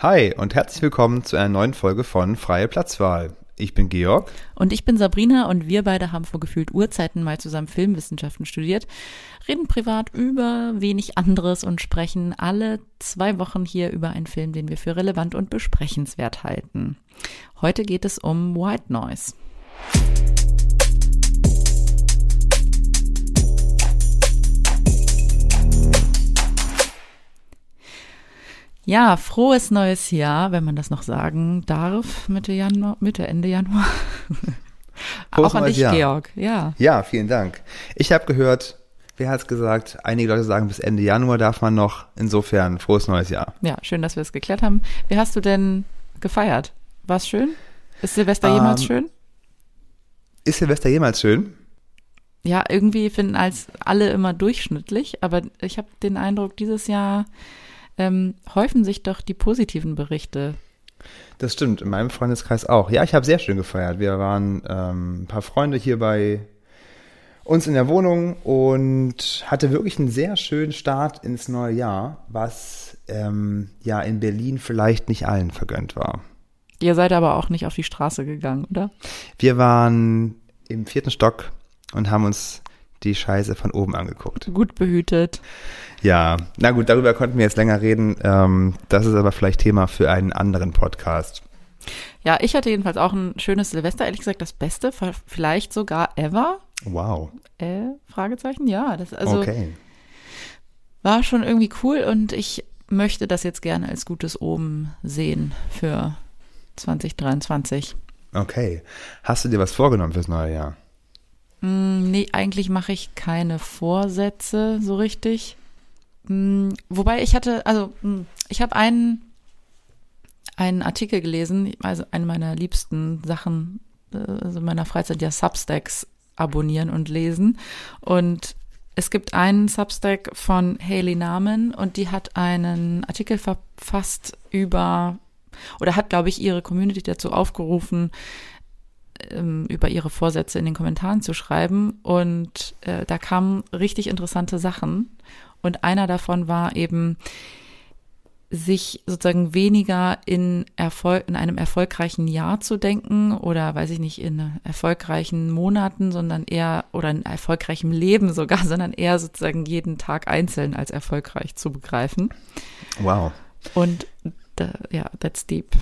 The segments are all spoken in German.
Hi und herzlich willkommen zu einer neuen Folge von Freie Platzwahl. Ich bin Georg. Und ich bin Sabrina und wir beide haben vor gefühlt Urzeiten mal zusammen Filmwissenschaften studiert, reden privat über wenig anderes und sprechen alle zwei Wochen hier über einen Film, den wir für relevant und besprechenswert halten. Heute geht es um White Noise. Ja, frohes neues Jahr, wenn man das noch sagen darf, Mitte Januar, Mitte, Ende Januar. Frohes Auch an dich, Jahr. Georg. Ja. Ja, vielen Dank. Ich habe gehört, wer hat's gesagt? Einige Leute sagen, bis Ende Januar darf man noch. Insofern, frohes neues Jahr. Ja, schön, dass wir es geklärt haben. Wie hast du denn gefeiert? War's schön? Ist Silvester jemals Ähm, schön? Ist Silvester jemals schön? Ja, irgendwie finden als alle immer durchschnittlich, aber ich habe den Eindruck, dieses Jahr ähm, häufen sich doch die positiven Berichte. Das stimmt, in meinem Freundeskreis auch. Ja, ich habe sehr schön gefeiert. Wir waren ähm, ein paar Freunde hier bei uns in der Wohnung und hatte wirklich einen sehr schönen Start ins neue Jahr, was ähm, ja in Berlin vielleicht nicht allen vergönnt war. Ihr seid aber auch nicht auf die Straße gegangen, oder? Wir waren im vierten Stock und haben uns die Scheiße von oben angeguckt. Gut behütet. Ja, na gut, darüber konnten wir jetzt länger reden. Ähm, das ist aber vielleicht Thema für einen anderen Podcast. Ja, ich hatte jedenfalls auch ein schönes Silvester, ehrlich gesagt das Beste, vielleicht sogar ever. Wow. Äh, Fragezeichen, ja. Das also okay. war schon irgendwie cool und ich möchte das jetzt gerne als gutes Omen sehen für 2023. Okay. Hast du dir was vorgenommen fürs neue Jahr? Mm, nee, eigentlich mache ich keine Vorsätze so richtig. Mm, wobei ich hatte, also mm, ich habe einen, einen Artikel gelesen, also eine meiner liebsten Sachen, äh, also in meiner Freizeit ja Substacks abonnieren und lesen. Und es gibt einen Substack von Haley Namen und die hat einen Artikel verfasst über, oder hat, glaube ich, ihre Community dazu aufgerufen, ähm, über ihre Vorsätze in den Kommentaren zu schreiben. Und äh, da kamen richtig interessante Sachen. Und einer davon war eben, sich sozusagen weniger in Erfolg, in einem erfolgreichen Jahr zu denken oder weiß ich nicht, in erfolgreichen Monaten, sondern eher oder in erfolgreichem Leben sogar, sondern eher sozusagen jeden Tag einzeln als erfolgreich zu begreifen. Wow. Und ja, that's deep.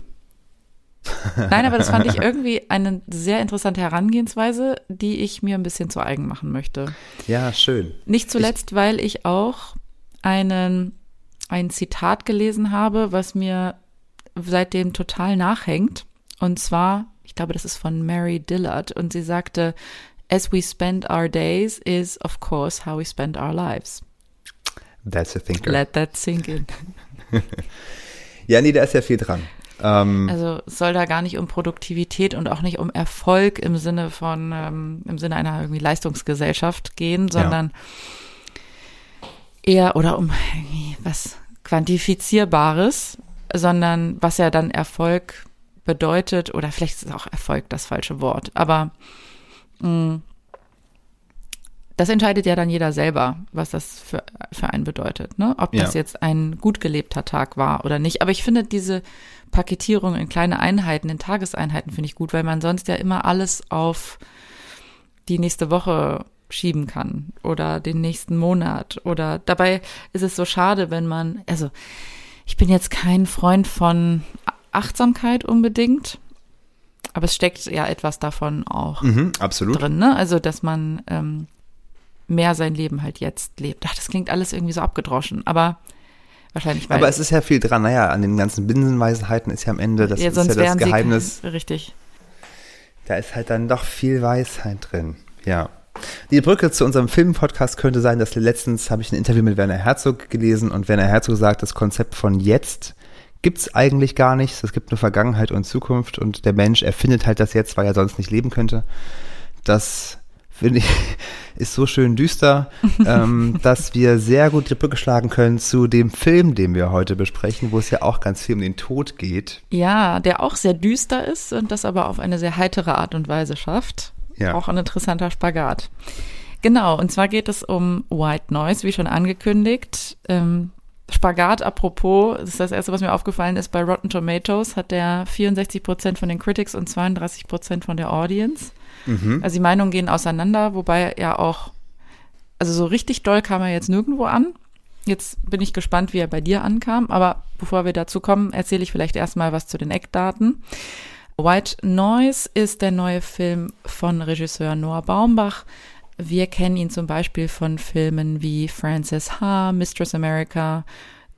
Nein, aber das fand ich irgendwie eine sehr interessante Herangehensweise, die ich mir ein bisschen zu eigen machen möchte. Ja, schön. Nicht zuletzt, weil ich auch einen, ein Zitat gelesen habe, was mir seitdem total nachhängt. Und zwar, ich glaube, das ist von Mary Dillard. Und sie sagte, As we spend our days is, of course, how we spend our lives. That's a thinker. Let that sink in. ja, nee, da ist ja viel dran. Ähm, Also es soll da gar nicht um Produktivität und auch nicht um Erfolg im Sinne von, ähm, im Sinne einer irgendwie Leistungsgesellschaft gehen, sondern eher oder um irgendwie was Quantifizierbares, sondern was ja dann Erfolg bedeutet, oder vielleicht ist auch Erfolg das falsche Wort, aber mh, das entscheidet ja dann jeder selber, was das für, für einen bedeutet, ne? Ob das Ja. jetzt ein gut gelebter Tag war oder nicht. Aber ich finde diese Paketierung in kleine Einheiten, in Tageseinheiten finde ich gut, weil man sonst ja immer alles auf die nächste Woche schieben kann oder den nächsten Monat oder dabei ist es so schade, wenn man, also ich bin jetzt kein Freund von Achtsamkeit unbedingt, aber es steckt ja etwas davon auch mhm, absolut. drin, ne? Also, dass man ähm, mehr sein Leben halt jetzt lebt. Ach, das klingt alles irgendwie so abgedroschen, aber wahrscheinlich, weil Aber es ist ja viel dran. Naja, an den ganzen Binsenweisheiten ist ja am Ende, das ja, ist ja das Geheimnis. sie richtig. Da ist halt dann doch viel Weisheit drin. Ja. Die Brücke zu unserem Filmpodcast könnte sein, dass letztens habe ich ein Interview mit Werner Herzog gelesen und Werner Herzog sagt, das Konzept von jetzt gibt's eigentlich gar nicht. Es gibt nur Vergangenheit und Zukunft und der Mensch erfindet halt das jetzt, weil er sonst nicht leben könnte. Das finde ich ist so schön düster, ähm, dass wir sehr gut die Brücke schlagen können zu dem Film, den wir heute besprechen, wo es ja auch ganz viel um den Tod geht. Ja, der auch sehr düster ist und das aber auf eine sehr heitere Art und Weise schafft. Ja. Auch ein interessanter Spagat. Genau, und zwar geht es um White Noise, wie schon angekündigt. Ähm, Spagat apropos, das ist das erste, was mir aufgefallen ist, bei Rotten Tomatoes hat der 64 Prozent von den Critics und 32 Prozent von der Audience. Mhm. Also die Meinungen gehen auseinander, wobei er auch, also so richtig doll kam er jetzt nirgendwo an. Jetzt bin ich gespannt, wie er bei dir ankam, aber bevor wir dazu kommen, erzähle ich vielleicht erstmal was zu den Eckdaten. White Noise ist der neue Film von Regisseur Noah Baumbach. Wir kennen ihn zum Beispiel von Filmen wie Frances Ha, Mistress America,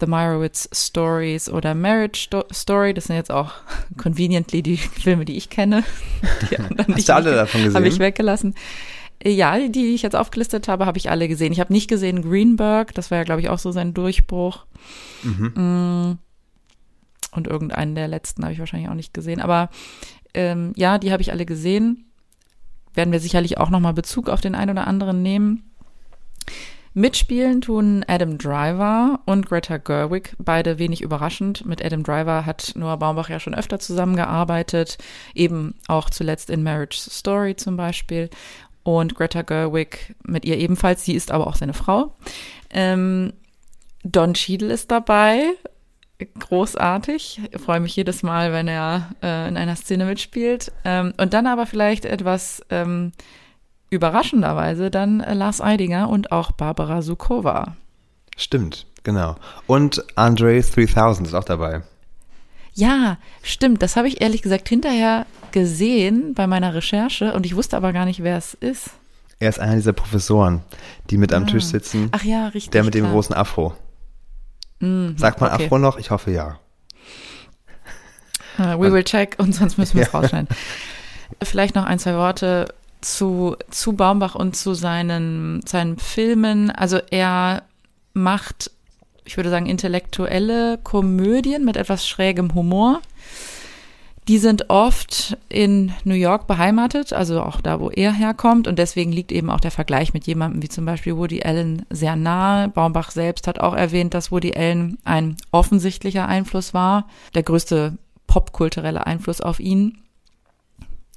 The Meyerowitz Stories oder Marriage Sto Story. Das sind jetzt auch conveniently die Filme, die ich kenne. Die anderen, Hast du alle davon gesehen? Habe ich weggelassen. Ja, die, die ich jetzt aufgelistet habe, habe ich alle gesehen. Ich habe nicht gesehen Greenberg, das war ja, glaube ich, auch so sein Durchbruch. Mhm. Und irgendeinen der letzten habe ich wahrscheinlich auch nicht gesehen. Aber ähm, ja, die habe ich alle gesehen. Werden wir sicherlich auch nochmal Bezug auf den einen oder anderen nehmen. Mitspielen tun Adam Driver und Greta Gerwig, beide wenig überraschend. Mit Adam Driver hat Noah Baumbach ja schon öfter zusammengearbeitet, eben auch zuletzt in Marriage Story zum Beispiel. Und Greta Gerwig mit ihr ebenfalls, sie ist aber auch seine Frau. Ähm, Don Cheadle ist dabei, großartig. Ich freue mich jedes Mal, wenn er äh, in einer Szene mitspielt. Ähm, und dann aber vielleicht etwas ähm, überraschenderweise dann äh, Lars Eidinger und auch Barbara Sukowa. Stimmt, genau. Und Andre 3000 ist auch dabei. Ja, stimmt. Das habe ich ehrlich gesagt hinterher gesehen bei meiner Recherche und ich wusste aber gar nicht, wer es ist. Er ist einer dieser Professoren, die mit am Ah. Tisch sitzen. Ach ja, richtig. der mit dem klar. großen Afro. Mm, Sagt man okay. Afro noch? Ich hoffe ja. Uh, we will check und sonst müssen wir es Ja. rausschneiden. Vielleicht noch ein, zwei Worte zu, zu Baumbach und zu seinen, seinen Filmen. Also er macht, ich würde sagen, intellektuelle Komödien mit etwas schrägem Humor. Die sind oft in New York beheimatet, also auch da, wo er herkommt. Und deswegen liegt eben auch der Vergleich mit jemandem wie zum Beispiel Woody Allen sehr nahe. Baumbach selbst hat auch erwähnt, dass Woody Allen ein offensichtlicher Einfluss war. Der größte popkulturelle Einfluss auf ihn.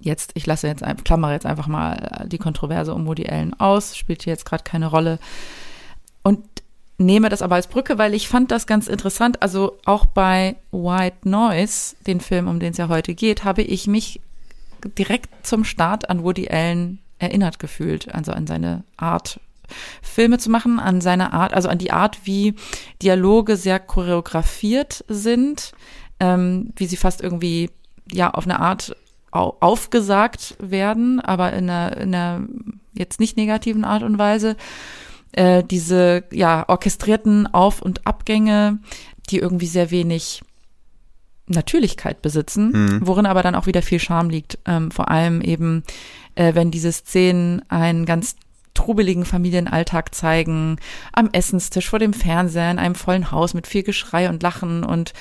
Jetzt, ich lasse jetzt, klammere jetzt einfach mal die Kontroverse um Woody Allen aus, spielt hier jetzt gerade keine Rolle. Und nehme das aber als Brücke, weil ich fand das ganz interessant. Also auch bei White Noise, den Film, um den es ja heute geht, habe ich mich direkt zum Start an Woody Allen erinnert gefühlt, also an seine Art, Filme zu machen, an seine Art, also an die Art, wie Dialoge sehr choreografiert sind, ähm, wie sie fast irgendwie ja auf eine Art aufgesagt werden, aber in einer, in einer jetzt nicht negativen Art und Weise. Äh, diese ja orchestrierten Auf- und Abgänge, die irgendwie sehr wenig Natürlichkeit besitzen, Mhm. worin aber dann auch wieder viel Charme liegt. Ähm, vor allem eben, äh, wenn diese Szenen einen ganz trubeligen Familienalltag zeigen, am Essenstisch, vor dem Fernseher, in einem vollen Haus mit viel Geschrei und Lachen und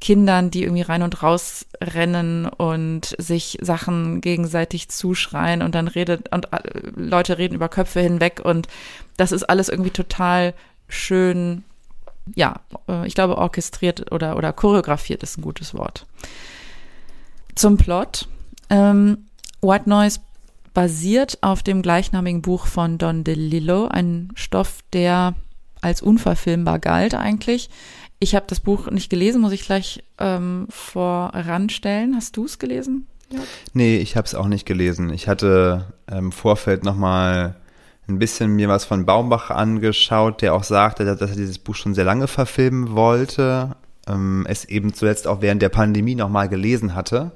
Kindern, die irgendwie rein und raus rennen und sich Sachen gegenseitig zuschreien und dann redet und äh, Leute reden über Köpfe hinweg und das ist alles irgendwie total schön, ja, äh, ich glaube orchestriert oder, oder choreografiert ist ein gutes Wort. Zum Plot. Ähm, White Noise basiert auf dem gleichnamigen Buch von Don DeLillo, ein Stoff, der als unverfilmbar galt eigentlich. Ich habe das Buch nicht gelesen, muss ich gleich ähm, voranstellen. Hast du es gelesen? Nee, ich habe es auch nicht gelesen. Ich hatte im Vorfeld nochmal ein bisschen mir was von Baumbach angeschaut, der auch sagte, dass er dieses Buch schon sehr lange verfilmen wollte. Ähm, es eben zuletzt auch während der Pandemie nochmal gelesen hatte.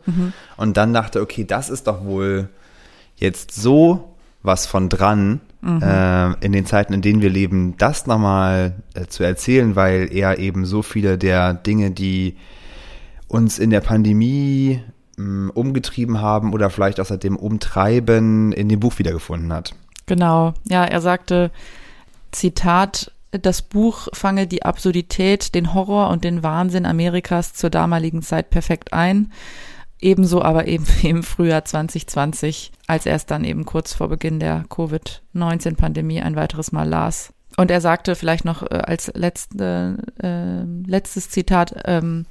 Und dann dachte, okay, das ist doch wohl jetzt so was von dran, äh, in den Zeiten, in denen wir leben, das nochmal äh, zu erzählen, weil er eben so viele der Dinge, die uns in der Pandemie mh, umgetrieben haben oder vielleicht auch seitdem umtreiben, in dem Buch wiedergefunden hat. Genau, ja, er sagte, Zitat, das Buch fange die Absurdität, den Horror und den Wahnsinn Amerikas zur damaligen Zeit perfekt ein. Ebenso aber eben im Frühjahr 2020, als er es dann eben kurz vor Beginn der Covid-19-Pandemie ein weiteres Mal las. Und er sagte vielleicht noch äh, als letzte, äh, letztes Zitat ähm,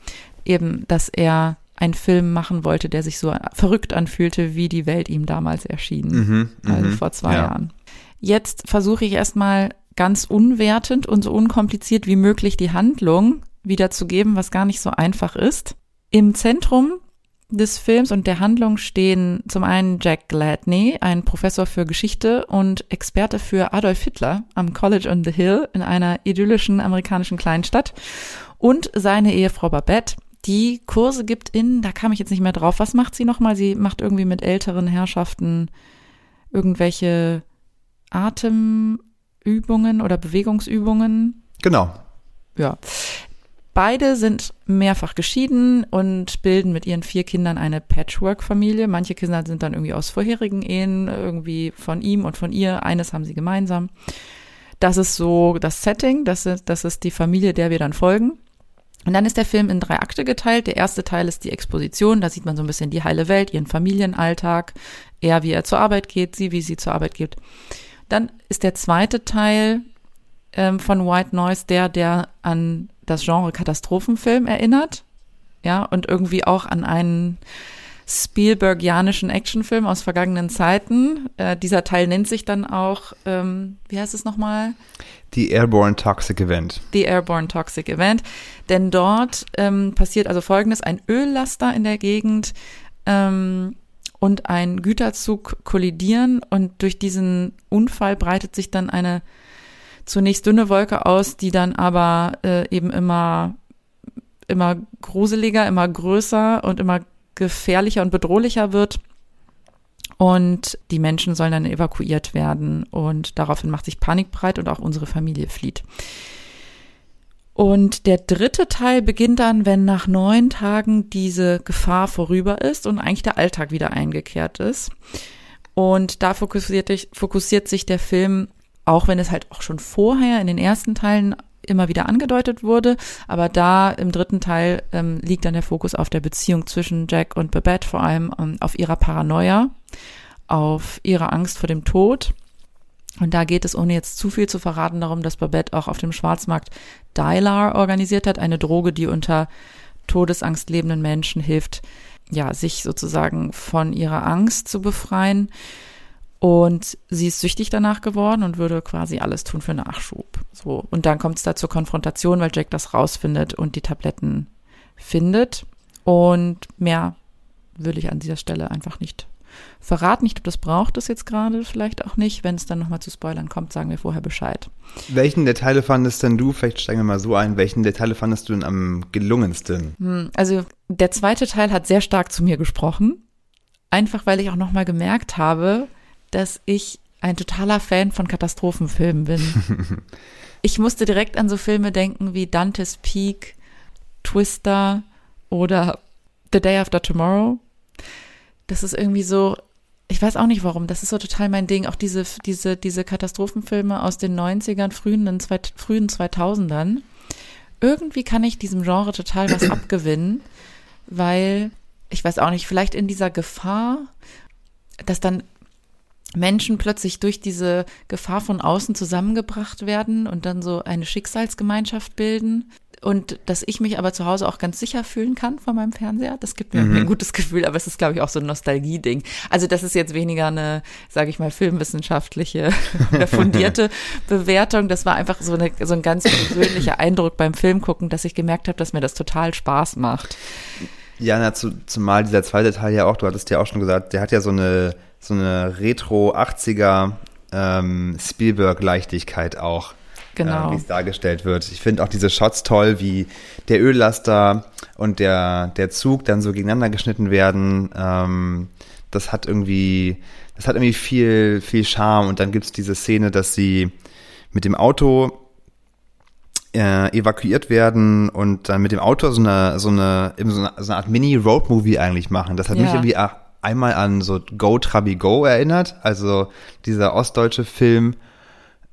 eben, dass er einen Film machen wollte, der sich so verrückt anfühlte, wie die Welt ihm damals erschien Mhm, also mhm, vor zwei ja. Jahren. Jetzt versuche ich erstmal ganz unwertend und so unkompliziert wie möglich die Handlung wiederzugeben, was gar nicht so einfach ist. Im Zentrum des Films und der Handlung stehen zum einen Jack Gladney, ein Professor für Geschichte und Experte für Adolf Hitler am College on the Hill in einer idyllischen amerikanischen Kleinstadt und seine Ehefrau Babette, die Kurse gibt in, da kam ich jetzt nicht mehr drauf, was macht sie nochmal? Sie macht irgendwie mit älteren Herrschaften irgendwelche Atemübungen oder Bewegungsübungen. Genau. Ja. Beide sind mehrfach geschieden und bilden mit ihren vier Kindern eine Patchwork-Familie. Manche Kinder sind dann irgendwie aus vorherigen Ehen, irgendwie von ihm und von ihr. Eines haben sie gemeinsam. Das ist so das Setting, das ist, das ist die Familie, der wir dann folgen. Und dann ist der Film in drei Akte geteilt. Der erste Teil ist die Exposition. Da sieht man so ein bisschen die heile Welt, ihren Familienalltag, er, wie er zur Arbeit geht, sie, wie sie zur Arbeit geht. Dann ist der zweite Teil ähm, von White Noise der, der an das Genre Katastrophenfilm erinnert. Ja, und irgendwie auch an einen Spielbergianischen Actionfilm aus vergangenen Zeiten. Äh, dieser Teil nennt sich dann auch, ähm, wie heißt es nochmal? The Airborne Toxic Event. The Airborne Toxic Event. Denn dort ähm, passiert also folgendes: Ein Öllaster in der Gegend ähm, und ein Güterzug kollidieren und durch diesen Unfall breitet sich dann eine zunächst dünne Wolke aus, die dann aber äh, eben immer immer gruseliger, immer größer und immer gefährlicher und bedrohlicher wird. Und die Menschen sollen dann evakuiert werden und daraufhin macht sich Panik breit und auch unsere Familie flieht. Und der dritte Teil beginnt dann, wenn nach neun Tagen diese Gefahr vorüber ist und eigentlich der Alltag wieder eingekehrt ist. Und da fokussiert, fokussiert sich der Film auch wenn es halt auch schon vorher in den ersten Teilen immer wieder angedeutet wurde, aber da im dritten Teil ähm, liegt dann der Fokus auf der Beziehung zwischen Jack und Babette, vor allem ähm, auf ihrer Paranoia, auf ihrer Angst vor dem Tod. Und da geht es, ohne jetzt zu viel zu verraten, darum, dass Babette auch auf dem Schwarzmarkt Dylar organisiert hat, eine Droge, die unter Todesangst lebenden Menschen hilft, ja, sich sozusagen von ihrer Angst zu befreien. Und sie ist süchtig danach geworden und würde quasi alles tun für Nachschub. So. Und dann kommt es da zur Konfrontation, weil Jack das rausfindet und die Tabletten findet. Und mehr will ich an dieser Stelle einfach nicht verraten. Ich glaube, das braucht es jetzt gerade vielleicht auch nicht. Wenn es dann nochmal zu Spoilern kommt, sagen wir vorher Bescheid. Welchen der Teile fandest denn du, vielleicht steigen wir mal so ein, welchen der Teile fandest du denn am gelungensten? Hm, also der zweite Teil hat sehr stark zu mir gesprochen. Einfach weil ich auch nochmal gemerkt habe, dass ich ein totaler Fan von Katastrophenfilmen bin. ich musste direkt an so Filme denken wie Dante's Peak, Twister oder The Day After Tomorrow. Das ist irgendwie so, ich weiß auch nicht warum, das ist so total mein Ding. Auch diese, diese, diese Katastrophenfilme aus den 90ern, frühen, frühen 2000ern. Irgendwie kann ich diesem Genre total was abgewinnen, weil, ich weiß auch nicht, vielleicht in dieser Gefahr, dass dann Menschen plötzlich durch diese Gefahr von außen zusammengebracht werden und dann so eine Schicksalsgemeinschaft bilden. Und dass ich mich aber zu Hause auch ganz sicher fühlen kann vor meinem Fernseher. Das gibt mir mhm. ein gutes Gefühl, aber es ist, glaube ich, auch so ein Nostalgie-Ding. Also das ist jetzt weniger eine, sage ich mal, filmwissenschaftliche, fundierte Bewertung. Das war einfach so, eine, so ein ganz persönlicher Eindruck beim Filmgucken, dass ich gemerkt habe, dass mir das total Spaß macht. Ja, na, zu, zumal dieser zweite Teil ja auch, du hattest ja auch schon gesagt, der hat ja so eine so eine Retro 80er ähm, Spielberg-Leichtigkeit auch. Genau. Äh, wie es dargestellt wird. Ich finde auch diese Shots toll, wie der Öllaster und der, der Zug dann so gegeneinander geschnitten werden. Ähm, das hat irgendwie, das hat irgendwie viel, viel Charme. Und dann gibt's diese Szene, dass sie mit dem Auto äh, evakuiert werden und dann mit dem Auto so eine, so eine, so eine, so eine Art Mini-Road-Movie eigentlich machen. Das hat ja. mich irgendwie einmal an so Go Trabi Go erinnert, also dieser ostdeutsche Film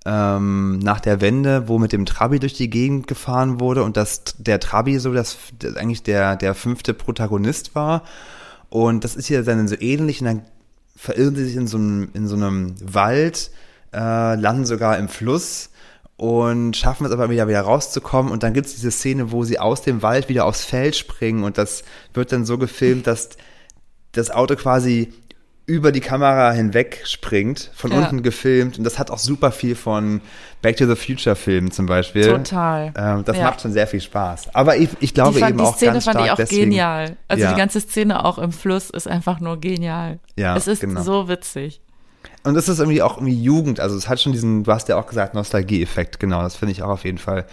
ähm, nach der Wende, wo mit dem Trabi durch die Gegend gefahren wurde und dass der Trabi so das, das eigentlich der, der fünfte Protagonist war. Und das ist hier dann so ähnlich und dann verirren sie sich in so einem, in so einem Wald, äh, landen sogar im Fluss und schaffen es aber wieder wieder rauszukommen und dann gibt es diese Szene, wo sie aus dem Wald wieder aufs Feld springen und das wird dann so gefilmt, dass das Auto quasi über die Kamera hinweg springt, von Ja. unten gefilmt. Und das hat auch super viel von Back to the Future Filmen zum Beispiel. Total. Ähm, das Ja. macht schon sehr viel Spaß. Aber ich, ich glaube die, fand, eben die auch Szene ganz fand stark ich auch deswegen. genial. Also Ja. die ganze Szene auch im Fluss ist einfach nur genial. Ja, es ist genau. so witzig. Und das ist irgendwie auch irgendwie Jugend. Also es hat schon diesen, du hast ja auch gesagt, Nostalgie-Effekt. Genau, das finde ich auch auf jeden Fall.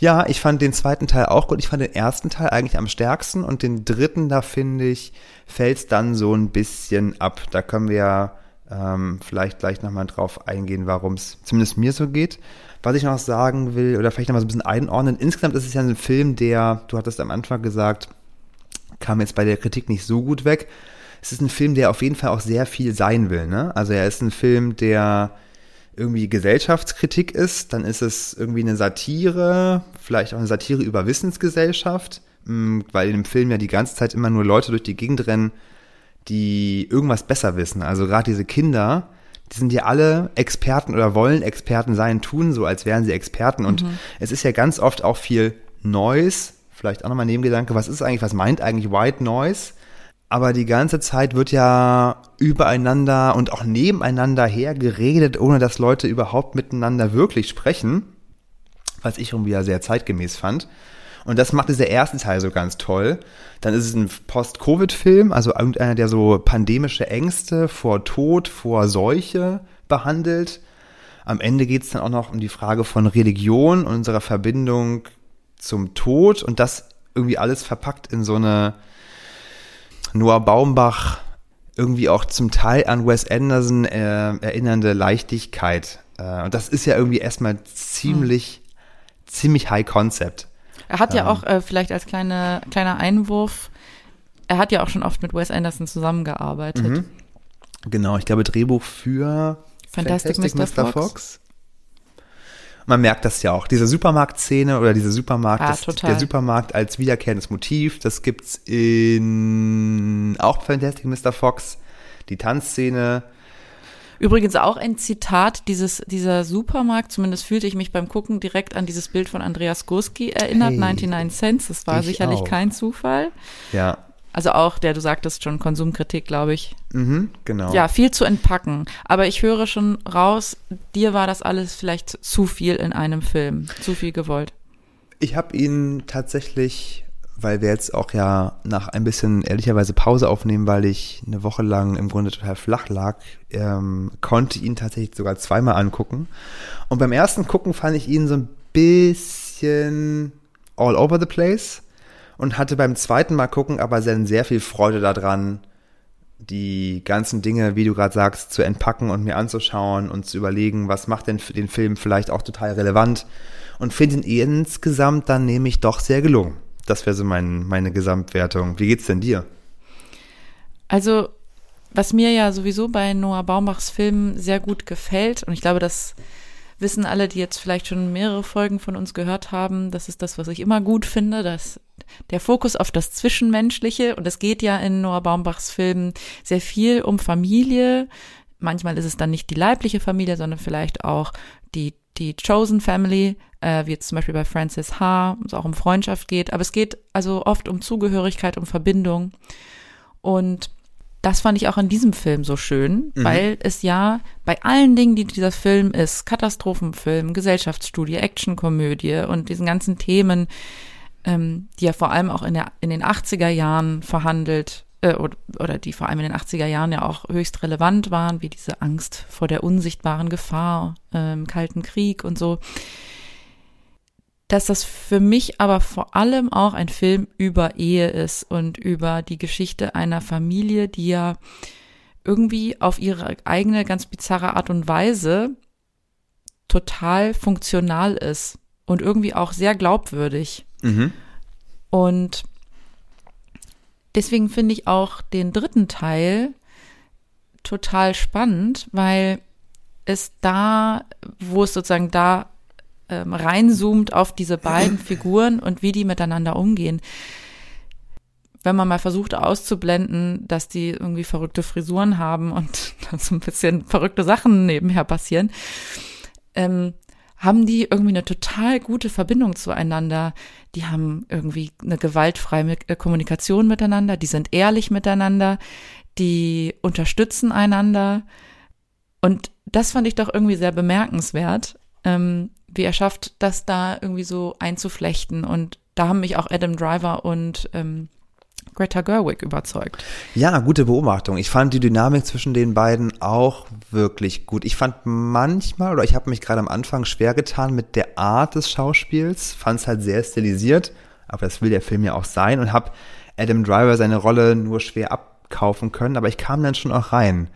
Ja, ich fand den zweiten Teil auch gut. Ich fand den ersten Teil eigentlich am stärksten und den dritten, da finde ich, fällt es dann so ein bisschen ab. Da können wir ja ähm, vielleicht gleich nochmal drauf eingehen, warum es zumindest mir so geht. Was ich noch sagen will, oder vielleicht nochmal so ein bisschen einordnen. Insgesamt ist es ja ein Film, der, du hattest am Anfang gesagt, kam jetzt bei der Kritik nicht so gut weg. Es ist ein Film, der auf jeden Fall auch sehr viel sein will. Ne? Also er ist ein Film, der irgendwie Gesellschaftskritik ist, dann ist es irgendwie eine Satire, vielleicht auch eine Satire über Wissensgesellschaft, mh, weil in dem Film ja die ganze Zeit immer nur Leute durch die Gegend rennen, die irgendwas besser wissen. Also gerade diese Kinder, die sind ja alle Experten oder wollen Experten sein, tun so, als wären sie Experten. Und es ist ja ganz oft auch viel Noise, vielleicht auch nochmal Nebengedanke, was ist eigentlich, was meint eigentlich White Noise? Aber die ganze Zeit wird ja übereinander und auch nebeneinander hergeredet, ohne dass Leute überhaupt miteinander wirklich sprechen. Was ich irgendwie ja sehr zeitgemäß fand. Und das macht dieser erste Teil so ganz toll. Dann ist es ein Post-Covid-Film, also irgendeiner, der so pandemische Ängste vor Tod, vor Seuche behandelt. Am Ende geht es dann auch noch um die Frage von Religion und unserer Verbindung zum Tod und das irgendwie alles verpackt in so eine Noah Baumbach irgendwie auch zum Teil an Wes Anderson äh, erinnernde Leichtigkeit. Äh, und das ist ja irgendwie erstmal ziemlich, ziemlich high concept. Er hat ja auch, äh, vielleicht als kleine, kleiner Einwurf, er hat ja auch schon oft mit Wes Anderson zusammengearbeitet. Mhm. Genau, ich glaube Drehbuch für Fantastic Mr. Fox. Man merkt das ja auch. Diese Supermarktszene oder diese Supermarkt, Ah, das, der Supermarkt als wiederkehrendes Motiv, das gibt's in auch Fantastic Mr. Fox. Die Tanzszene, Übrigens auch ein Zitat, dieses, dieser Supermarkt, zumindest fühlte ich mich beim Gucken direkt an dieses Bild von Andreas Gurski erinnert, Hey, 99 Cents. Das war ich sicherlich auch. kein Zufall. ja, Also auch der, du sagtest schon, Konsumkritik, glaube ich. mhm, genau. Ja, viel zu entpacken. Aber ich höre schon raus, dir war das alles vielleicht zu viel in einem Film. Zu viel gewollt. Ich habe ihn tatsächlich, weil wir jetzt auch ja nach ein bisschen ehrlicherweise Pause aufnehmen, weil ich eine Woche lang im Grunde total flach lag, ähm, konnte ihn tatsächlich sogar zweimal angucken. Und beim ersten Gucken fand ich ihn so ein bisschen all over the place und hatte beim zweiten Mal gucken aber dann sehr viel Freude daran, die ganzen Dinge, wie du gerade sagst, zu entpacken und mir anzuschauen und zu überlegen, was macht denn für den Film vielleicht auch total relevant und finde ihn insgesamt dann nämlich doch sehr gelungen. Das wäre so mein, meine Gesamtwertung. Wie geht's denn dir? Also, was mir ja sowieso bei Noah Baumbachs Filmen sehr gut gefällt, und ich glaube, das wissen alle, die jetzt vielleicht schon mehrere Folgen von uns gehört haben, das ist das, was ich immer gut finde, dass der Fokus auf das Zwischenmenschliche, und es geht ja in Noah Baumbachs Filmen sehr viel um Familie. Manchmal ist es dann nicht die leibliche Familie, sondern vielleicht auch die, die Chosen Family, äh, wie jetzt zum Beispiel bei Francis H., wo es auch um Freundschaft geht. Aber es geht also oft um Zugehörigkeit, um Verbindung. Und das fand ich auch in diesem Film so schön, weil es ja bei allen Dingen, die dieser Film ist, Katastrophenfilm, Gesellschaftsstudie, Actionkomödie und diesen ganzen Themen, ähm, die ja vor allem auch in, der, in den 80er Jahren verhandelt, äh, oder, oder die vor allem in den 80er Jahren ja auch höchst relevant waren, wie diese Angst vor der unsichtbaren Gefahr äh, im Kalten Krieg und so dass das für mich aber vor allem auch ein Film über Ehe ist und über die Geschichte einer Familie, die ja irgendwie auf ihre eigene ganz bizarre Art und Weise total funktional ist und irgendwie auch sehr glaubwürdig. Mhm. Und deswegen finde ich auch den dritten Teil total spannend, weil es da, wo es sozusagen da ähm, reinzoomt auf diese beiden Figuren und wie die miteinander umgehen. Wenn man mal versucht auszublenden, dass die irgendwie verrückte Frisuren haben und so ein bisschen verrückte Sachen nebenher passieren, ähm, haben die irgendwie eine total gute Verbindung zueinander. Die haben irgendwie eine gewaltfreie äh, Kommunikation miteinander, die sind ehrlich miteinander, die unterstützen einander. Und das fand ich doch irgendwie sehr bemerkenswert, ähm, wie er schafft, das da irgendwie so einzuflechten. Und da haben mich auch Adam Driver und ähm, Greta Gerwig überzeugt. Ja, gute Beobachtung. Ich fand die Dynamik zwischen den beiden auch wirklich gut. Ich fand manchmal, oder ich habe mich gerade am Anfang schwer getan mit der Art des Schauspiels, fand es halt sehr stilisiert, aber das will der Film ja auch sein und habe Adam Driver seine Rolle nur schwer abkaufen können, aber ich kam dann schon auch rein.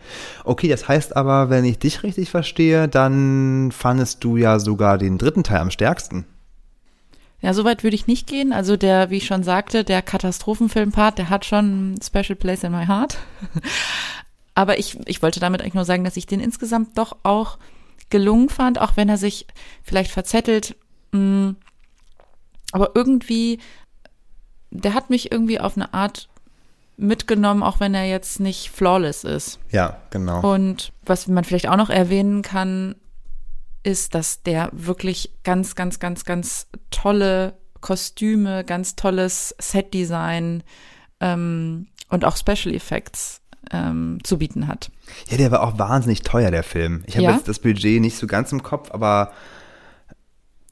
Okay, das heißt aber, wenn ich dich richtig verstehe, dann fandest du ja sogar den dritten Teil am stärksten. Ja, so weit würde ich nicht gehen. Also der, wie ich schon sagte, der Katastrophenfilmpart, der hat schon Special Place in my heart. Aber ich, ich wollte damit eigentlich nur sagen, dass ich den insgesamt doch auch gelungen fand, auch wenn er sich vielleicht verzettelt. Mm, aber irgendwie, der hat mich irgendwie auf eine Art mitgenommen, auch wenn er jetzt nicht flawless ist. Ja, genau. Und was man vielleicht auch noch erwähnen kann, ist, dass der wirklich ganz, ganz, ganz, ganz tolle Kostüme, ganz tolles Setdesign ähm, und auch Special Effects ähm, zu bieten hat. Ja, der war auch wahnsinnig teuer, der Film. Ich habe ja? jetzt das Budget nicht so ganz im Kopf, aber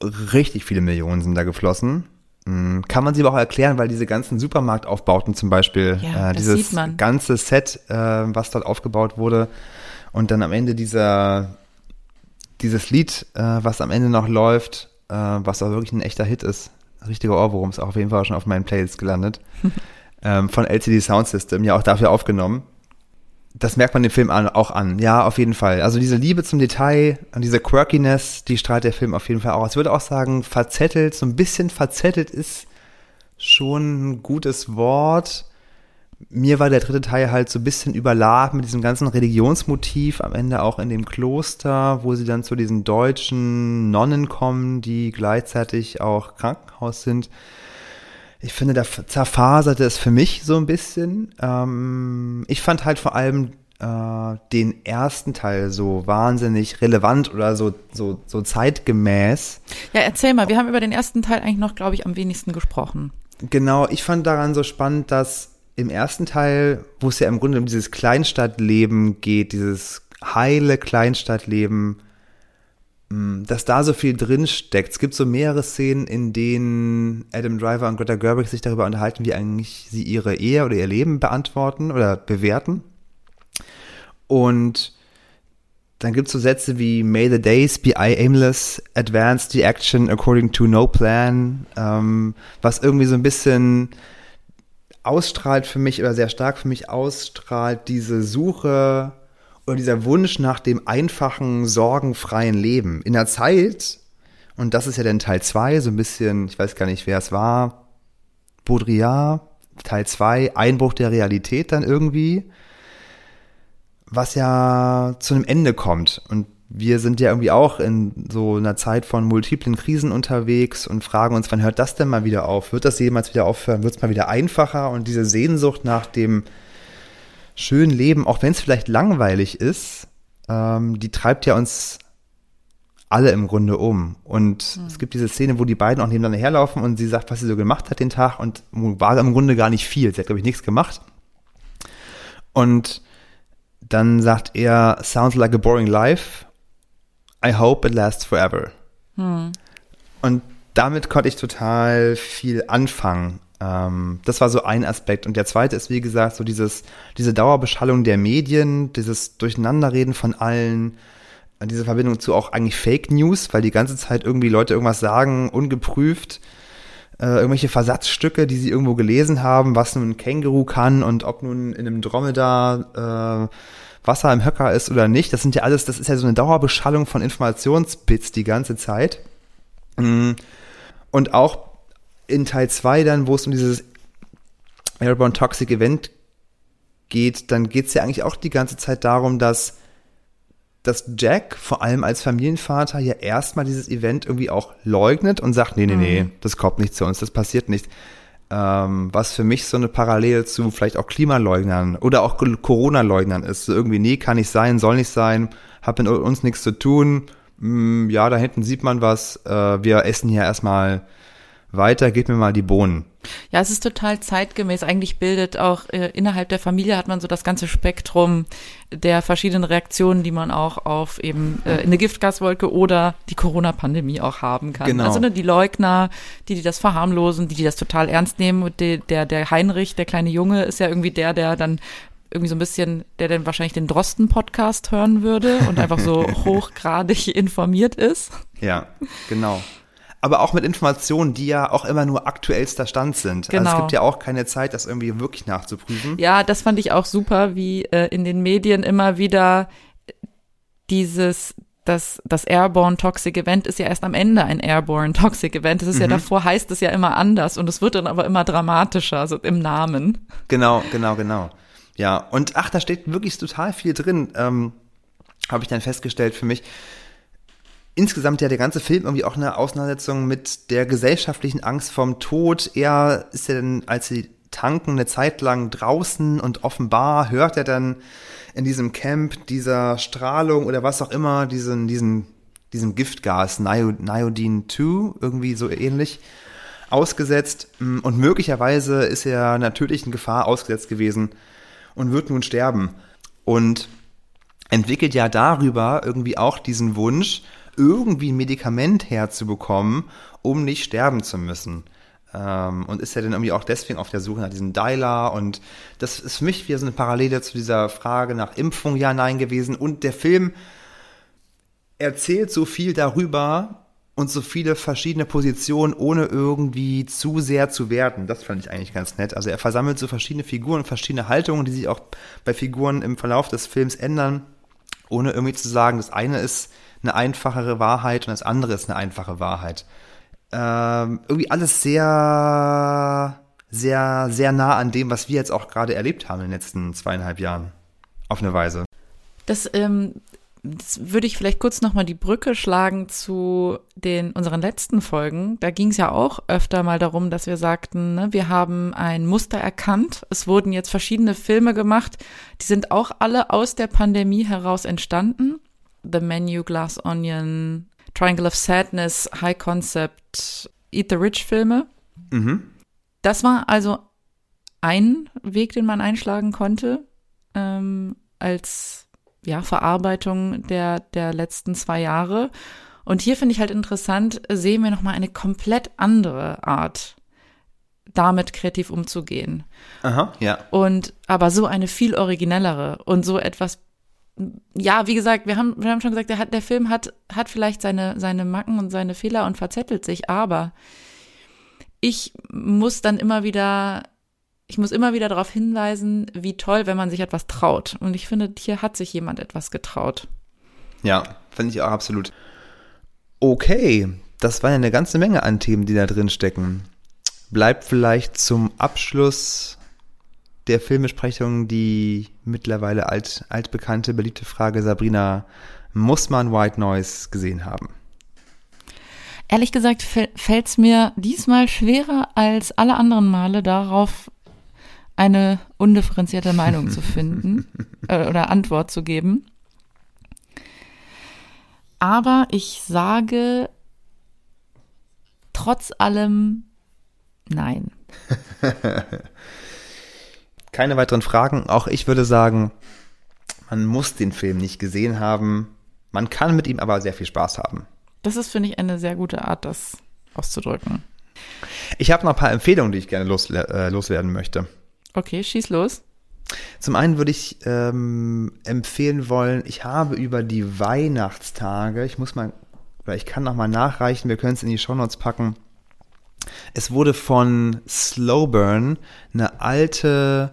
richtig viele Millionen sind da geflossen. Hm, kann man sie aber auch erklären, weil diese ganzen Supermarktaufbauten zum Beispiel, ja, äh, dieses ganze Set, äh, was dort aufgebaut wurde und dann am Ende dieser dieses Lied, äh, was am Ende noch läuft, äh, was auch wirklich ein echter Hit ist, richtiger Ohrwurm, ist auch auf jeden Fall schon auf meinen Playlist gelandet, ähm, von LCD Sound System, ja auch dafür aufgenommen. Das merkt man dem Film auch an, ja, auf jeden Fall. Also diese Liebe zum Detail und diese Quirkiness, die strahlt der Film auf jeden Fall auch. Ich würde auch sagen, verzettelt, so ein bisschen verzettelt ist schon ein gutes Wort mir war der dritte Teil halt so ein bisschen überladen mit diesem ganzen Religionsmotiv am Ende auch in dem Kloster, wo sie dann zu diesen deutschen Nonnen kommen, die gleichzeitig auch Krankenhaus sind. Ich finde, da zerfaserte es für mich so ein bisschen. Ähm, ich fand halt vor allem äh, den ersten Teil so wahnsinnig relevant oder so, so, so zeitgemäß. Ja, erzähl mal, wir haben über den ersten Teil eigentlich noch, glaube ich, am wenigsten gesprochen. Genau, ich fand daran so spannend, dass im ersten Teil, wo es ja im Grunde um dieses Kleinstadtleben geht, dieses heile Kleinstadtleben, dass da so viel drin steckt. Es gibt so mehrere Szenen, in denen Adam Driver und Greta Gerwig sich darüber unterhalten, wie eigentlich sie ihre Ehe oder ihr Leben beantworten oder bewerten. Und dann gibt es so Sätze wie May the days be aimless, advance the action according to no plan, ähm, was irgendwie so ein bisschen ausstrahlt für mich oder sehr stark für mich ausstrahlt diese Suche oder dieser Wunsch nach dem einfachen, sorgenfreien Leben. In der Zeit, und das ist ja dann Teil 2, so ein bisschen, ich weiß gar nicht, wer es war, Baudrillard, Teil 2, Einbruch der Realität dann irgendwie, was ja zu einem Ende kommt. Und wir sind ja irgendwie auch in so einer Zeit von multiplen Krisen unterwegs und fragen uns, wann hört das denn mal wieder auf? Wird das jemals wieder aufhören? Wird es mal wieder einfacher? Und diese Sehnsucht nach dem schönen Leben, auch wenn es vielleicht langweilig ist, ähm, die treibt ja uns alle im Grunde um. Und mhm. es gibt diese Szene, wo die beiden auch nebeneinander herlaufen und sie sagt, was sie so gemacht hat den Tag und war im Grunde gar nicht viel. Sie hat, glaube ich, nichts gemacht. Und dann sagt er, sounds like a boring life. I hope it lasts forever. Hm. Und damit konnte ich total viel anfangen. Ähm, das war so ein Aspekt. Und der zweite ist, wie gesagt, so dieses, diese Dauerbeschallung der Medien, dieses Durcheinanderreden von allen, äh, diese Verbindung zu auch eigentlich Fake News, weil die ganze Zeit irgendwie Leute irgendwas sagen, ungeprüft, äh, irgendwelche Versatzstücke, die sie irgendwo gelesen haben, was nun ein Känguru kann und ob nun in einem Dromedar äh, Wasser im Höcker ist oder nicht. Das sind ja alles, das ist ja so eine Dauerbeschallung von Informationsbits die ganze Zeit. Mm. Und auch in Teil 2 dann, wo es um dieses Airborne Toxic Event geht, dann geht es ja eigentlich auch die ganze Zeit darum, dass, dass Jack vor allem als Familienvater ja erstmal dieses Event irgendwie auch leugnet und sagt, nee, nee, nee, mhm. das kommt nicht zu uns, das passiert nicht ähm, was für mich so eine Parallele zu vielleicht auch Klimaleugnern oder auch Corona-Leugnern ist. So irgendwie, nee, kann nicht sein, soll nicht sein, hat mit uns nichts zu tun, mm, ja, da hinten sieht man was, äh, wir essen hier erstmal weiter, gebt mir mal die Bohnen. Ja, es ist total zeitgemäß. Eigentlich bildet auch äh, innerhalb der Familie hat man so das ganze Spektrum der verschiedenen Reaktionen, die man auch auf eben äh, eine Giftgaswolke oder die Corona-Pandemie auch haben kann. Genau. Also ne, die Leugner, die, die das verharmlosen, die, die das total ernst nehmen. Und die, der, der Heinrich, der kleine Junge, ist ja irgendwie der, der dann irgendwie so ein bisschen, der dann wahrscheinlich den Drosten-Podcast hören würde und einfach so hochgradig informiert ist. Ja, genau. Aber auch mit Informationen, die ja auch immer nur aktuellster Stand sind. Also es Genau. gibt ja auch keine Zeit, das irgendwie wirklich nachzuprüfen. Ja, das fand ich auch super, wie äh, in den Medien immer wieder dieses, das, das Airborne Toxic Event ist ja erst am Ende ein Airborne Toxic Event. Es ist ja davor heißt es ja immer anders und es wird dann aber immer dramatischer, also im Namen. Genau, genau, genau. Ja, und ach, da steht wirklich total viel drin, ähm, habe ich dann festgestellt für mich. Insgesamt ja der ganze Film irgendwie auch eine Auseinandersetzung mit der gesellschaftlichen Angst vom Tod. Er ist ja dann, als sie tanken, eine Zeit lang draußen und offenbar hört er dann in diesem Camp dieser Strahlung oder was auch immer, diesen, diesen, diesem Giftgas, Nio- Niodin 2, irgendwie so ähnlich ausgesetzt und möglicherweise ist er natürlichen Gefahr ausgesetzt gewesen und wird nun sterben. Und entwickelt ja darüber irgendwie auch diesen Wunsch, irgendwie ein Medikament herzubekommen, um nicht sterben zu müssen. Ähm, und ist ja dann irgendwie auch deswegen auf der Suche nach diesem Dialer und das ist für mich wieder so eine Parallele zu dieser Frage nach Impfung, ja, nein gewesen. Und der Film erzählt so viel darüber und so viele verschiedene Positionen, ohne irgendwie zu sehr zu werten. Das fand ich eigentlich ganz nett. Also er versammelt so verschiedene Figuren, verschiedene Haltungen, die sich auch bei Figuren im Verlauf des Films ändern, ohne irgendwie zu sagen, das eine ist eine einfachere Wahrheit und das andere ist eine einfache Wahrheit. Ähm, irgendwie alles sehr, sehr, sehr nah an dem, was wir jetzt auch gerade erlebt haben in den letzten zweieinhalb Jahren. Auf eine Weise. Das, ähm, das würde ich vielleicht kurz nochmal die Brücke schlagen zu den unseren letzten Folgen. Da ging es ja auch öfter mal darum, dass wir sagten, ne, wir haben ein Muster erkannt. Es wurden jetzt verschiedene Filme gemacht, die sind auch alle aus der Pandemie heraus entstanden. The Menu, Glass Onion, Triangle of Sadness, High Concept, Eat the Rich Filme. Mhm. Das war also ein Weg, den man einschlagen konnte, ähm, als ja, Verarbeitung der, der letzten zwei Jahre. Und hier finde ich halt interessant, sehen wir nochmal eine komplett andere Art, damit kreativ umzugehen. Aha, ja. Und aber so eine viel originellere und so etwas. Ja, wie gesagt, wir haben, wir haben schon gesagt, der, hat, der Film hat, hat vielleicht seine, seine Macken und seine Fehler und verzettelt sich, aber ich muss dann immer wieder, ich muss immer wieder darauf hinweisen, wie toll, wenn man sich etwas traut. Und ich finde, hier hat sich jemand etwas getraut. Ja, finde ich auch absolut. Okay, das waren ja eine ganze Menge an Themen, die da drin stecken. Bleibt vielleicht zum Abschluss der Filmbesprechung die mittlerweile alt, altbekannte, beliebte Frage, Sabrina, muss man White Noise gesehen haben? Ehrlich gesagt fällt es mir diesmal schwerer als alle anderen Male darauf, eine undifferenzierte Meinung zu finden äh, oder Antwort zu geben. Aber ich sage trotz allem nein. Keine weiteren Fragen. Auch ich würde sagen, man muss den Film nicht gesehen haben. Man kann mit ihm aber sehr viel Spaß haben. Das ist, finde ich, eine sehr gute Art, das auszudrücken. Ich habe noch ein paar Empfehlungen, die ich gerne los, äh, loswerden möchte. Okay, schieß los. Zum einen würde ich ähm, empfehlen wollen, ich habe über die Weihnachtstage, ich muss mal, oder ich kann noch mal nachreichen, wir können es in die Shownotes packen. Es wurde von Slowburn eine alte,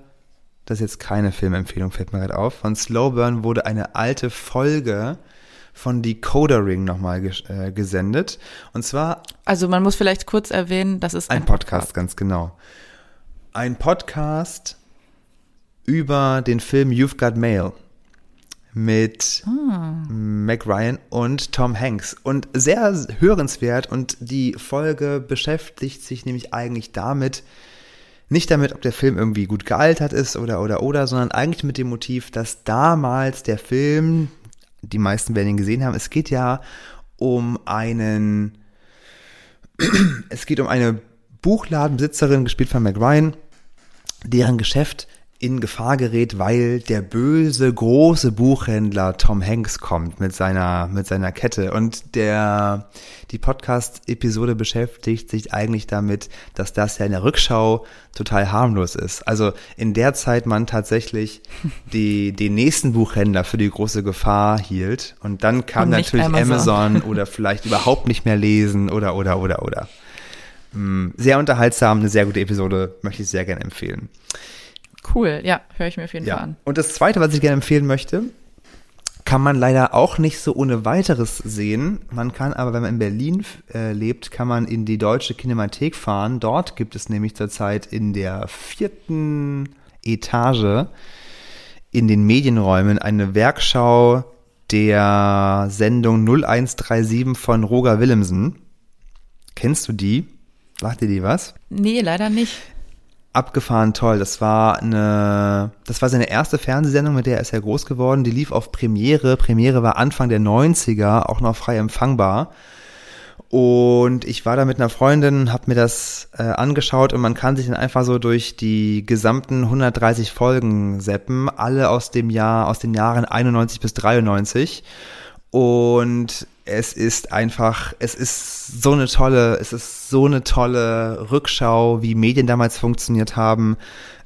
das ist jetzt keine Filmempfehlung, fällt mir gerade auf, von Slowburn wurde eine alte Folge von Decoder Ring nochmal ges äh, gesendet. Und zwar. Also man muss vielleicht kurz erwähnen, das ist ein, ein Podcast, Podcast, ganz genau. Ein Podcast über den Film You've Got Mail mit ah. Meg Ryan und Tom Hanks. Und sehr hörenswert und die Folge beschäftigt sich nämlich eigentlich damit, nicht damit, ob der Film irgendwie gut gealtert ist oder oder oder, sondern eigentlich mit dem Motiv, dass damals der Film, die meisten werden ihn gesehen haben, es geht ja um einen, es geht um eine Buchladenbesitzerin, gespielt von Meg deren Geschäft in Gefahr gerät, weil der böse große Buchhändler Tom Hanks kommt mit seiner mit seiner Kette und der die Podcast Episode beschäftigt sich eigentlich damit, dass das ja in der Rückschau total harmlos ist. Also in der Zeit man tatsächlich die den nächsten Buchhändler für die große Gefahr hielt und dann kam und natürlich Amazon. Amazon oder vielleicht überhaupt nicht mehr lesen oder oder oder oder. Mm, sehr unterhaltsam, eine sehr gute Episode, möchte ich sehr gerne empfehlen. Cool, ja, höre ich mir auf jeden ja. Fall an. Und das Zweite, was ich gerne empfehlen möchte, kann man leider auch nicht so ohne weiteres sehen. Man kann aber, wenn man in Berlin äh, lebt, kann man in die Deutsche Kinemathek fahren. Dort gibt es nämlich zurzeit in der vierten Etage in den Medienräumen eine Werkschau der Sendung 0137 von Roger Willemsen. Kennst du die? Sagt dir die was? Nee, leider nicht abgefahren toll. Das war eine, das war seine erste Fernsehsendung, mit der ist er groß geworden. Die lief auf Premiere. Premiere war Anfang der 90er, auch noch frei empfangbar. Und ich war da mit einer Freundin, hab mir das äh, angeschaut und man kann sich dann einfach so durch die gesamten 130 Folgen seppen, alle aus dem Jahr, aus den Jahren 91 bis 93. Und es ist einfach, es ist so eine tolle, es ist so eine tolle Rückschau, wie Medien damals funktioniert haben.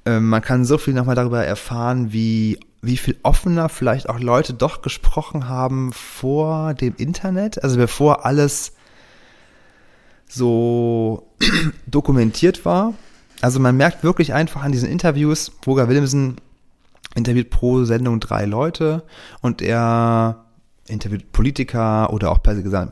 Ähm, man kann so viel nochmal darüber erfahren, wie, wie viel offener vielleicht auch Leute doch gesprochen haben vor dem Internet, also bevor alles so dokumentiert war. Also man merkt wirklich einfach an diesen Interviews, Roger Willemsen interviewt pro Sendung drei Leute und er interviewt Politiker oder auch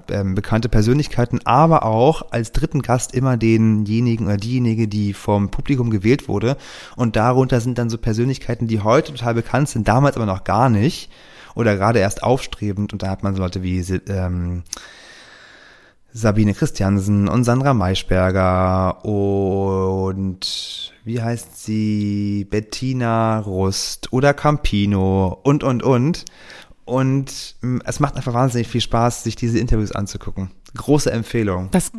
ähm, bekannte Persönlichkeiten, aber auch als dritten Gast immer denjenigen oder diejenige, die vom Publikum gewählt wurde. Und darunter sind dann so Persönlichkeiten, die heute total bekannt sind, damals aber noch gar nicht oder gerade erst aufstrebend. Und da hat man so Leute wie ähm, Sabine Christiansen und Sandra Maischberger und wie heißt sie? Bettina Rust oder Campino und, und, und. Und mm, es macht einfach wahnsinnig viel Spaß, sich diese Interviews anzugucken. Große Empfehlung. Das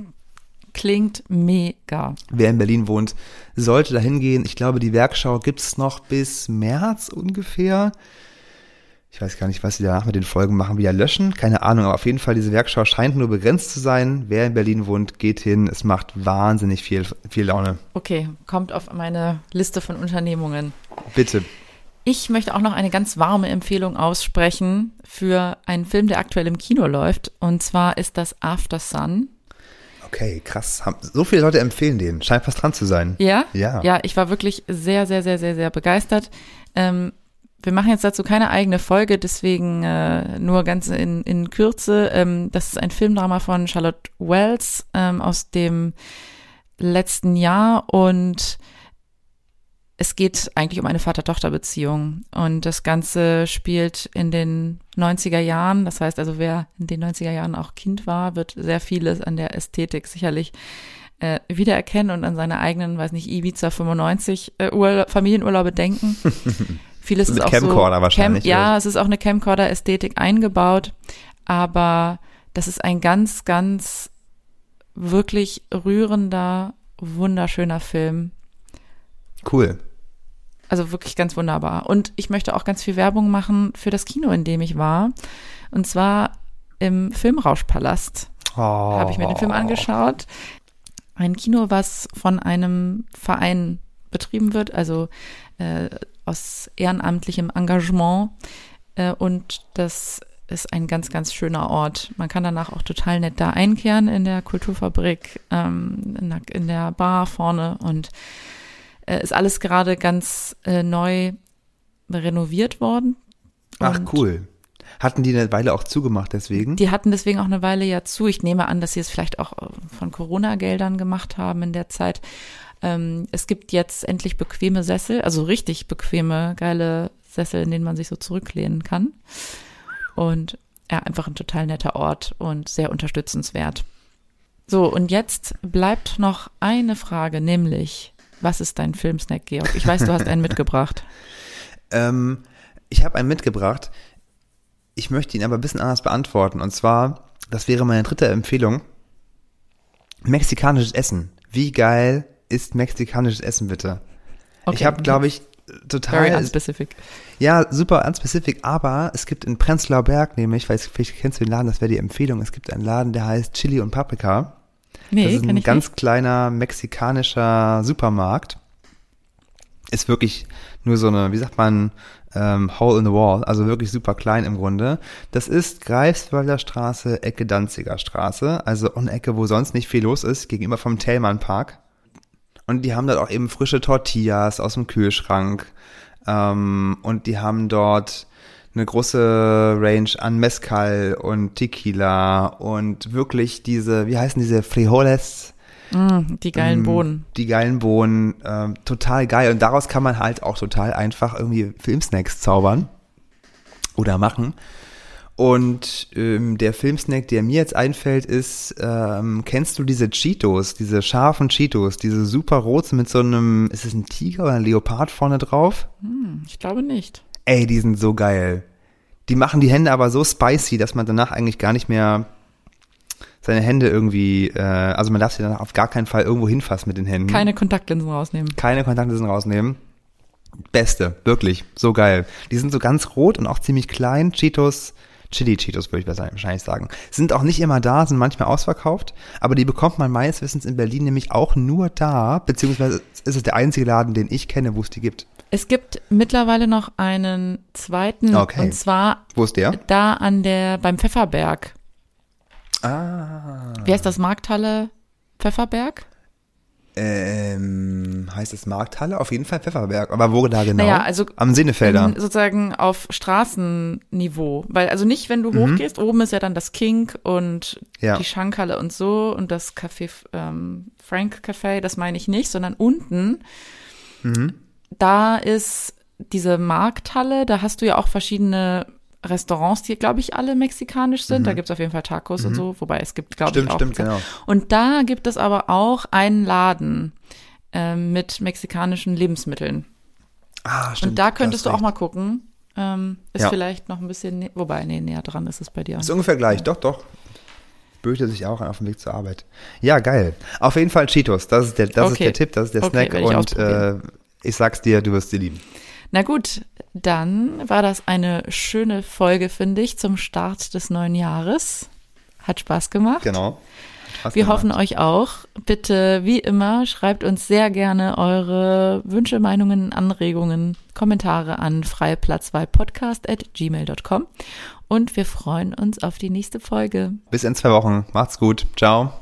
klingt mega. Wer in Berlin wohnt, sollte da hingehen. Ich glaube, die Werkschau gibt es noch bis März ungefähr. Ich weiß gar nicht, was sie danach mit den Folgen machen, wieder löschen. Keine Ahnung, aber auf jeden Fall, diese Werkschau scheint nur begrenzt zu sein. Wer in Berlin wohnt, geht hin. Es macht wahnsinnig viel, viel Laune. Okay, kommt auf meine Liste von Unternehmungen. Bitte. Ich möchte auch noch eine ganz warme Empfehlung aussprechen für einen Film, der aktuell im Kino läuft. Und zwar ist das After Sun. Okay, krass. So viele Leute empfehlen den. Scheint fast dran zu sein. Ja? Ja. Ja, ich war wirklich sehr, sehr, sehr, sehr, sehr begeistert. Ähm, wir machen jetzt dazu keine eigene Folge, deswegen äh, nur ganz in, in Kürze. Ähm, das ist ein Filmdrama von Charlotte Wells ähm, aus dem letzten Jahr und es geht eigentlich um eine Vater-Tochter-Beziehung und das Ganze spielt in den 90er Jahren. Das heißt also, wer in den 90er Jahren auch Kind war, wird sehr vieles an der Ästhetik sicherlich äh, wiedererkennen und an seine eigenen, weiß nicht, Ibiza 95 äh, Urla Familienurlaube denken. Vieles ist auch Camcorder so wahrscheinlich. Cam ja, es ist auch eine Camcorder-Ästhetik eingebaut, aber das ist ein ganz, ganz wirklich rührender, wunderschöner Film. Cool. Also wirklich ganz wunderbar. Und ich möchte auch ganz viel Werbung machen für das Kino, in dem ich war. Und zwar im Filmrauschpalast. Oh. Habe ich mir den Film angeschaut. Ein Kino, was von einem Verein betrieben wird, also äh, aus ehrenamtlichem Engagement. Äh, und das ist ein ganz, ganz schöner Ort. Man kann danach auch total nett da einkehren in der Kulturfabrik, ähm, in, der, in der Bar vorne und äh, ist alles gerade ganz äh, neu renoviert worden. Ach cool. Hatten die eine Weile auch zugemacht deswegen? Die hatten deswegen auch eine Weile ja zu. Ich nehme an, dass sie es vielleicht auch äh, von Corona-Geldern gemacht haben in der Zeit. Ähm, es gibt jetzt endlich bequeme Sessel, also richtig bequeme, geile Sessel, in denen man sich so zurücklehnen kann. Und ja, einfach ein total netter Ort und sehr unterstützenswert. So, und jetzt bleibt noch eine Frage, nämlich, was ist dein Filmsnack, Georg? Ich weiß, du hast einen mitgebracht. ähm, ich habe einen mitgebracht. Ich möchte ihn aber ein bisschen anders beantworten. Und zwar das wäre meine dritte Empfehlung. Mexikanisches Essen. Wie geil ist mexikanisches Essen bitte? Okay. Ich habe, glaube ich, total. Very unspecific. Ja, super unspecific, aber es gibt in Prenzlauer Berg nämlich, weiß, vielleicht kennst du den Laden, das wäre die Empfehlung, es gibt einen Laden, der heißt Chili und Paprika. Nee, das ist ein ganz nicht. kleiner mexikanischer Supermarkt. Ist wirklich nur so eine, wie sagt man, ähm, Hole in the Wall, also wirklich super klein im Grunde. Das ist Greifswalder Straße, Ecke Danziger Straße, also eine Ecke, wo sonst nicht viel los ist, gegenüber vom Thälmann Park. Und die haben dort auch eben frische Tortillas aus dem Kühlschrank. Ähm, und die haben dort eine große Range an Mezcal und Tequila und wirklich diese, wie heißen diese Frijoles? Mm, die geilen Ähm, Bohnen. Die geilen Bohnen, ähm, total geil. Und daraus kann man halt auch total einfach irgendwie Filmsnacks zaubern oder machen. Und ähm, der Filmsnack, der mir jetzt einfällt, ist, ähm, kennst du diese Cheetos, diese scharfen Cheetos, diese super roten mit so einem, ist es ein Tiger oder ein Leopard vorne drauf? Hm, ich glaube nicht. Ey, die sind so geil. Die machen die Hände aber so spicy, dass man danach eigentlich gar nicht mehr seine Hände irgendwie, äh, also man darf sie dann auf gar keinen Fall irgendwo hinfassen mit den Händen. Keine Kontaktlinsen rausnehmen. Keine Kontaktlinsen rausnehmen. Beste, wirklich, so geil. Die sind so ganz rot und auch ziemlich klein. Cheetos, Chili Cheetos würde ich wahrscheinlich sagen. Sind auch nicht immer da, sind manchmal ausverkauft, aber die bekommt man meines Wissens in Berlin nämlich auch nur da, beziehungsweise ist es der einzige Laden, den ich kenne, wo es die gibt. Es gibt mittlerweile noch einen zweiten Okay. und zwar Wo ist der? da an der beim Pfefferberg. Ah. Wie heißt das Markthalle Pfefferberg? Ähm, heißt es Markthalle? Auf jeden Fall Pfefferberg. Aber wo da genau? Naja, also Am Sinnefelder. in, sozusagen auf Straßenniveau, weil also nicht, wenn du Mhm. hochgehst, oben ist ja dann das King und Ja. die Schankhalle und so und das Café ähm, Frank Café, das meine ich nicht, sondern unten Mhm. Da ist diese Markthalle, da hast du ja auch verschiedene Restaurants, die, glaube ich, alle mexikanisch sind. Da gibt's auf jeden Fall Tacos und so, wobei es gibt, glaube ich, Mhm. Stimmt, auch. stimmt, genau. Und da gibt es aber auch einen Laden ähm, mit mexikanischen Lebensmitteln. Ah, stimmt. und da könntest du auch recht. mal gucken. Ähm, ist Ja. vielleicht noch ein bisschen, nä- wobei, nee, näher dran ist es bei dir. Ist ungefähr gleich, doch, doch. Böte sich auch auf dem Weg zur Arbeit. Ja, geil. Auf jeden Fall Cheetos. Das ist der, das ist Okay. der Tipp, das ist der Okay, Snack und äh. Ich sag's dir, du wirst sie lieben. Na gut, dann war das eine schöne Folge, finde ich, zum Start des neuen Jahres. Hat Spaß gemacht. Genau. Hast Wir gemacht. hoffen euch auch. Bitte, wie immer, schreibt uns sehr gerne eure Wünsche, Meinungen, Anregungen, Kommentare an freiplatz2podcast at gmail.com und wir freuen uns auf die nächste Folge. Bis in zwei Wochen. Macht's gut. Ciao.